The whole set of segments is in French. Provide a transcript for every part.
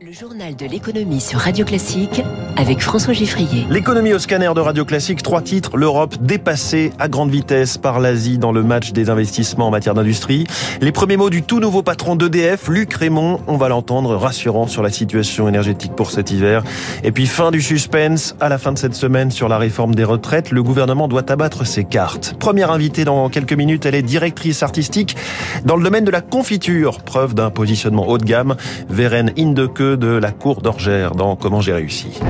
Le journal de l'économie sur Radio Classique avec François Giffrier. L'économie au scanner de Radio Classique, trois titres. L'Europe dépassée à grande vitesse par l'Asie dans le match des investissements en matière d'industrie. Les premiers mots du tout nouveau patron d'EDF, Luc Raymond. On va l'entendre rassurant sur la situation énergétique pour cet hiver. Et puis fin du suspense à la fin de cette semaine sur la réforme des retraites. Le gouvernement doit abattre ses cartes. Première invitée dans quelques minutes, elle est directrice artistique dans le domaine de la confiture. Preuve d'un positionnement haut de gamme. Vérène Indeke de la cour d'Orgère dans Comment j'ai réussi.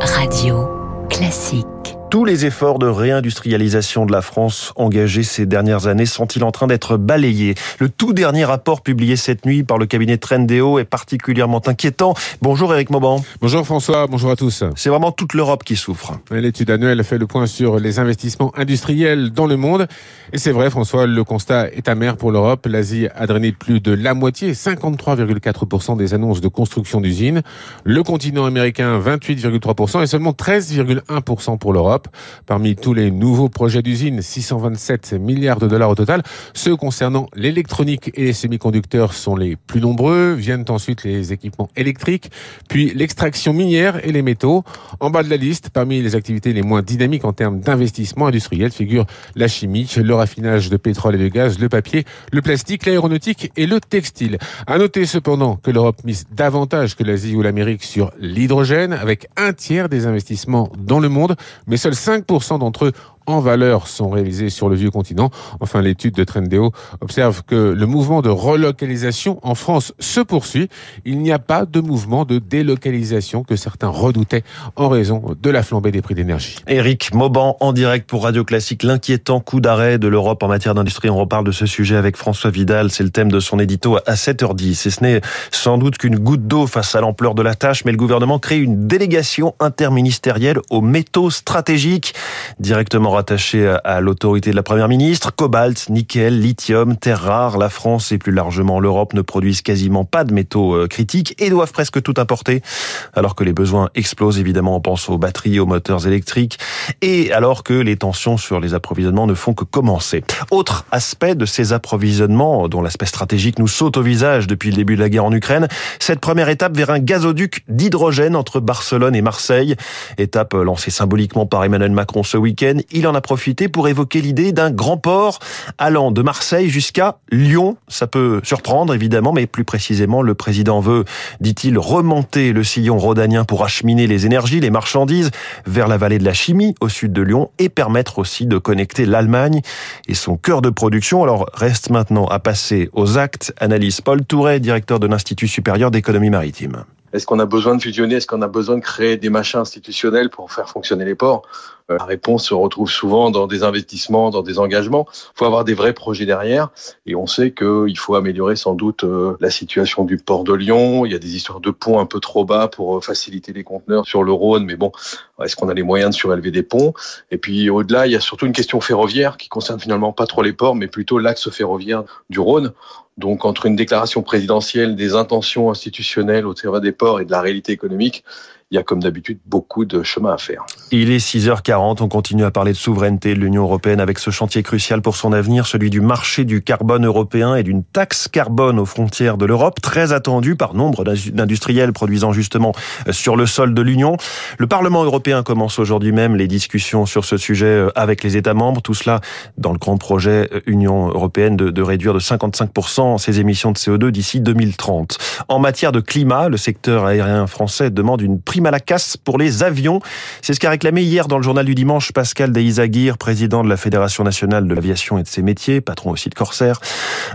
Radio classique. Tous les efforts de réindustrialisation de la France engagés ces dernières années sont-ils en train d'être balayés? Le tout dernier rapport publié cette nuit par le cabinet Trendéo est particulièrement inquiétant. Bonjour Eric Mauban. Bonjour François, bonjour à tous. C'est vraiment toute l'Europe qui souffre. L'étude annuelle fait le point sur les investissements industriels dans le monde. Et c'est vrai François, le constat est amer pour l'Europe. L'Asie a drainé plus de la moitié, 53,4% des annonces de construction d'usines. Le continent américain, 28,3% et seulement 13,1% pour l'Europe. Parmi tous les nouveaux projets d'usine, 627 milliards de dollars au total, ceux concernant l'électronique et les semi-conducteurs sont les plus nombreux. Viennent ensuite les équipements électriques, puis l'extraction minière et les métaux. En bas de la liste, parmi les activités les moins dynamiques en termes d'investissement industriel, figurent la chimie, le raffinage de pétrole et de gaz, le papier, le plastique, l'aéronautique et le textile. À noter cependant que l'Europe mise davantage que l'Asie ou l'Amérique sur l'hydrogène, avec un tiers des investissements dans le monde, mais seuls 5% d'entre eux en valeur sont réalisés sur le vieux continent. Enfin, l'étude de Trendéo observe que le mouvement de relocalisation en France se poursuit. Il n'y a pas de mouvement de délocalisation que certains redoutaient en raison de la flambée des prix d'énergie. Éric Mauban en direct pour Radio Classique. L'inquiétant coup d'arrêt de l'Europe en matière d'industrie. On reparle de ce sujet avec François Vidal. C'est le thème de son édito à 7h10. Et ce n'est sans doute qu'une goutte d'eau face à l'ampleur de la tâche, mais le gouvernement crée une délégation interministérielle aux métaux stratégiques directement rattaché à l'autorité de la première ministre. Cobalt, nickel, lithium, terres rares. La France et plus largement l'Europe ne produisent quasiment pas de métaux euh, critiques et doivent presque tout importer. Alors que les besoins explosent, évidemment, on pense aux batteries, aux moteurs électriques et alors que les tensions sur les approvisionnements ne font que commencer. Autre aspect de ces approvisionnements, dont l'aspect stratégique nous saute au visage depuis le début de la guerre en Ukraine, cette première étape vers un gazoduc d'hydrogène entre Barcelone et Marseille. Étape lancée symboliquement par Emmanuel Macron ce week-end. En a profité pour évoquer l'idée d'un grand port allant de Marseille jusqu'à Lyon. Ça peut surprendre évidemment, mais plus précisément, le président veut, dit-il, remonter le sillon rhodanien pour acheminer les énergies, les marchandises vers la vallée de la chimie au sud de Lyon et permettre aussi de connecter l'Allemagne et son cœur de production. Alors reste maintenant à passer aux actes. Analyse Paul Touret, directeur de l'Institut supérieur d'économie maritime. Est-ce qu'on a besoin de fusionner? Est-ce qu'on a besoin de créer des machins institutionnels pour faire fonctionner les ports? La réponse se retrouve souvent dans des investissements, dans des engagements. Il faut avoir des vrais projets derrière. Et on sait qu'il faut améliorer sans doute euh, la situation du port de Lyon. Il y a des histoires de ponts un peu trop bas pour euh, faciliter les conteneurs sur le Rhône. Mais bon, est-ce qu'on a les moyens de surélever des ponts? Et puis au-delà, il y a surtout une question ferroviaire qui concerne finalement pas trop les ports, mais plutôt l'axe ferroviaire du Rhône. Donc entre une déclaration présidentielle des intentions institutionnelles au terrain des ports et de la réalité économique, il y a comme d'habitude beaucoup de chemin à faire. Il est 6h40, on continue à parler de souveraineté de l'Union européenne avec ce chantier crucial pour son avenir, celui du marché du carbone européen et d'une taxe carbone aux frontières de l'Europe, très attendu par nombre d'industriels produisant justement euh, sur le sol de l'Union. Le Parlement européen commence aujourd'hui même les discussions sur ce sujet euh, avec les États membres, tout cela dans le grand projet euh, Union européenne de, de réduire de 55% ses émissions de CO2 d'ici 2030. En matière de climat, le secteur aérien français demande une prime à la casse pour les avions. C'est ce qu'a réclamé hier dans le journal du dimanche Pascal Deizaguirre, président de la Fédération nationale de l'aviation et de ses métiers, patron aussi de Corsair.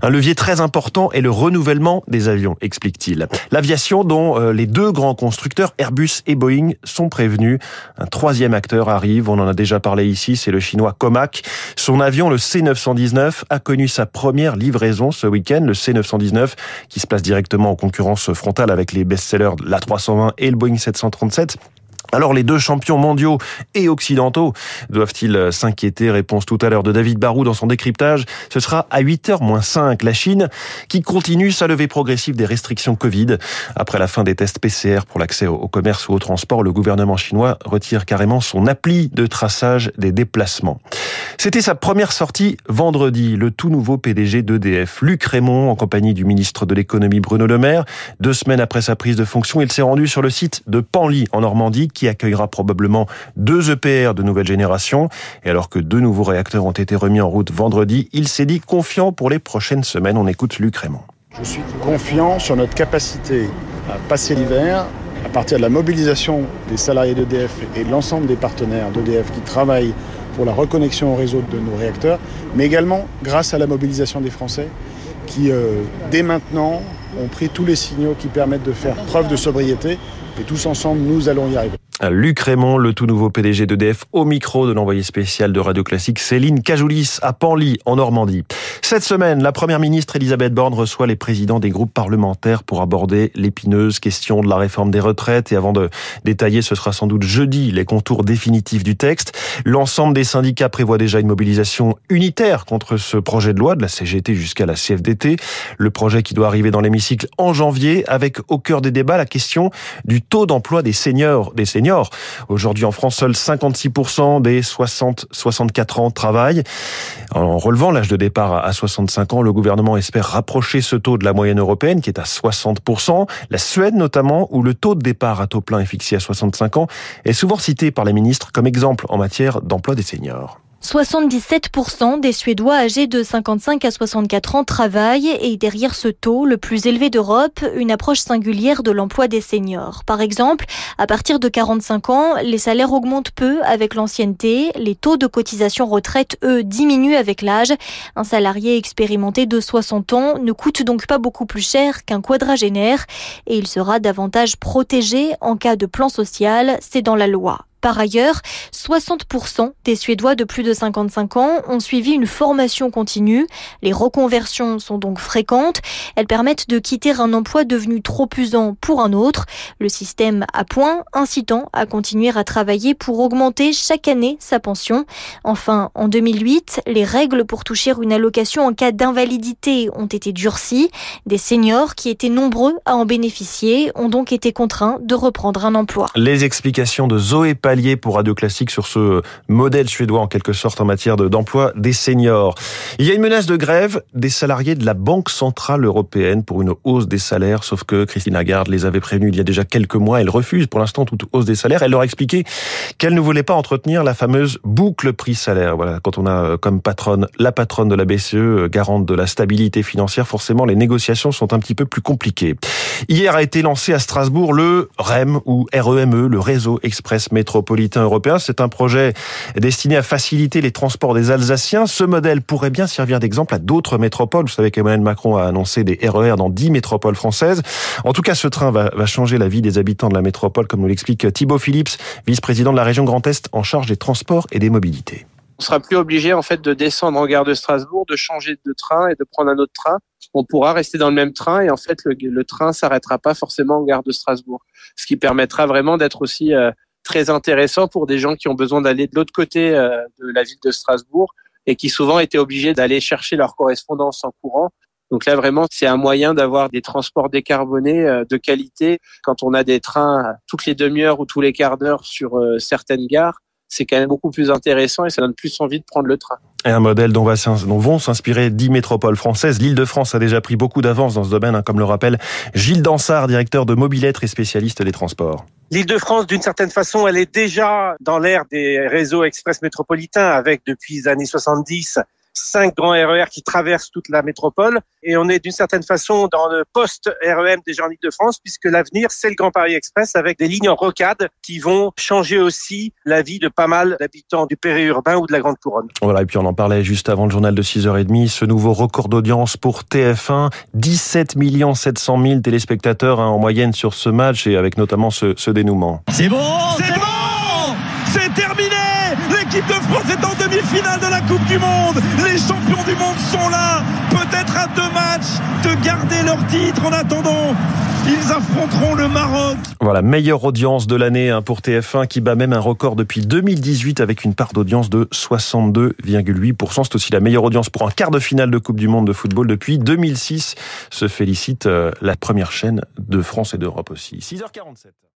Un levier très important est le renouvellement des avions, explique-t-il. L'aviation dont euh, les deux grands constructeurs, Airbus et Boeing, sont prévenus. Un troisième acteur arrive, on en a déjà parlé ici, c'est le chinois Comac. Son avion, le C919, a connu sa première livraison ce week-end, le C919, qui se place directement en concurrence frontale avec les best-sellers l'A320 et le Boeing 737 1937 alors les deux champions mondiaux et occidentaux doivent-ils s'inquiéter? Réponse tout à l'heure de David Barou dans son décryptage. Ce sera à 8h moins 5. La Chine qui continue sa levée progressive des restrictions Covid. Après la fin des tests PCR pour l'accès au commerce ou au transport, le gouvernement chinois retire carrément son appli de traçage des déplacements. C'était sa première sortie vendredi, le tout nouveau PDG d'EDF, Luc Raymond, en compagnie du ministre de l'économie Bruno Le Maire. Deux semaines après sa prise de fonction, il s'est rendu sur le site de Panly, en Normandie, qui accueillera probablement deux EPR de nouvelle génération. Et alors que deux nouveaux réacteurs ont été remis en route vendredi, il s'est dit confiant pour les prochaines semaines. On écoute Luc Raymond. Je suis confiant sur notre capacité à passer l'hiver à partir de la mobilisation des salariés d'EDF et de l'ensemble des partenaires d'EDF qui travaillent pour la reconnexion au réseau de nos réacteurs, mais également grâce à la mobilisation des Français qui, euh, dès maintenant, ont pris tous les signaux qui permettent de faire preuve de sobriété. Et tous ensemble, nous allons y arriver. Luc Raymond, le tout nouveau PDG d'EDF, au micro de l'envoyé spécial de Radio Classique Céline Cajoulis à Panly, en Normandie. Cette semaine, la première ministre Elisabeth Borne reçoit les présidents des groupes parlementaires pour aborder l'épineuse question de la réforme des retraites. Et avant de détailler, ce sera sans doute jeudi les contours définitifs du texte. L'ensemble des syndicats prévoit déjà une mobilisation unitaire contre ce projet de loi, de la CGT jusqu'à la CFDT. Le projet qui doit arriver dans l'hémicycle en janvier, avec au cœur des débats la question du taux d'emploi des seniors. Des seniors Aujourd'hui en France, seuls 56% des 60-64 ans travaillent. En relevant l'âge de départ à 65 ans, le gouvernement espère rapprocher ce taux de la moyenne européenne qui est à 60%. La Suède notamment, où le taux de départ à taux plein est fixé à 65 ans, est souvent cité par les ministres comme exemple en matière d'emploi des seniors. 77% des Suédois âgés de 55 à 64 ans travaillent et derrière ce taux, le plus élevé d'Europe, une approche singulière de l'emploi des seniors. Par exemple, à partir de 45 ans, les salaires augmentent peu avec l'ancienneté, les taux de cotisation retraite, eux, diminuent avec l'âge. Un salarié expérimenté de 60 ans ne coûte donc pas beaucoup plus cher qu'un quadragénaire et il sera davantage protégé en cas de plan social, c'est dans la loi. Par ailleurs, 60% des Suédois de plus de 55 ans ont suivi une formation continue. Les reconversions sont donc fréquentes. Elles permettent de quitter un emploi devenu trop usant pour un autre. Le système à point incitant à continuer à travailler pour augmenter chaque année sa pension. Enfin, en 2008, les règles pour toucher une allocation en cas d'invalidité ont été durcies. Des seniors qui étaient nombreux à en bénéficier ont donc été contraints de reprendre un emploi. Les explications de Zoé allié pour Radio Classique sur ce modèle suédois en quelque sorte en matière d'emploi des seniors. Il y a une menace de grève des salariés de la Banque Centrale Européenne pour une hausse des salaires, sauf que Christine Lagarde les avait prévenus il y a déjà quelques mois. Elle refuse pour l'instant toute hausse des salaires. Elle leur a expliqué qu'elle ne voulait pas entretenir la fameuse boucle prix-salaire. Voilà, quand on a euh, comme patronne la patronne de la BCE, euh, garante de la stabilité financière, forcément les négociations sont un petit peu plus compliquées. Hier a été lancé à Strasbourg le REM ou REME, le réseau express métro métropolitain européen. C'est un projet destiné à faciliter les transports des Alsaciens. Ce modèle pourrait bien servir d'exemple à d'autres métropoles. Vous savez qu'Emmanuel Macron a annoncé des RER e dans 10 métropoles françaises. En tout cas, ce train va, va changer la vie des habitants de la métropole, comme nous l'explique Thibaut Phillips, vice-président de la région Grand Est en charge des transports et des mobilités on sera plus obligé en fait de descendre en gare de Strasbourg, de changer de train et de prendre un autre train. On pourra rester dans le même train et en fait le, le train s'arrêtera pas forcément en gare de Strasbourg, ce qui permettra vraiment d'être aussi euh, très intéressant pour des gens qui ont besoin d'aller de l'autre côté euh, de la ville de Strasbourg et qui souvent étaient obligés d'aller chercher leur correspondance en courant. Donc là, vraiment, c'est un moyen d'avoir des transports décarbonés euh, de qualité. Quand on a des trains toutes les demi-heures ou tous les quarts d'heure sur euh, certaines gares, c'est quand même beaucoup plus intéressant et ça donne plus envie de prendre le train. Et un modèle dont, va, dont vont s'inspirer dix métropoles françaises. L'Île-de-France a déjà pris beaucoup d'avance dans ce domaine, hein, comme le rappelle Gilles Dansard, directeur de Mobilettre et spécialiste des transports. L'Île-de-France, d'une certaine façon, elle est déjà dans l'ère des réseaux express métropolitains avec, depuis les années 70, cinq grands RER e qui traversent toute la métropole. Et on est d'une certaine façon dans le post-REM des gens de France, puisque l'avenir, c'est le Grand Paris Express avec des lignes en rocade qui vont changer aussi la vie de pas mal d'habitants du périurbain ou de la Grande Couronne. Voilà, et puis on en parlait juste avant le journal de 6h30, ce nouveau record d'audience pour TF1, 17 700 000 téléspectateurs hein, en moyenne sur ce match et avec notamment ce, ce dénouement. C'est bon, c'est bon, c'est terminé L'équipe de France est en demi-finale de la Coupe du Monde. Les champions du monde sont là. Peut-être à deux matchs de garder leur titre en attendant. Ils affronteront le Maroc. Voilà, meilleure audience de l'année hein, pour TF1 qui bat même un record depuis 2018 avec une part d'audience de 62,8%. C'est aussi la meilleure audience pour un quart de finale de Coupe du Monde de football depuis 2006. Se félicite euh, la première chaîne de France et d'Europe aussi. 6h47.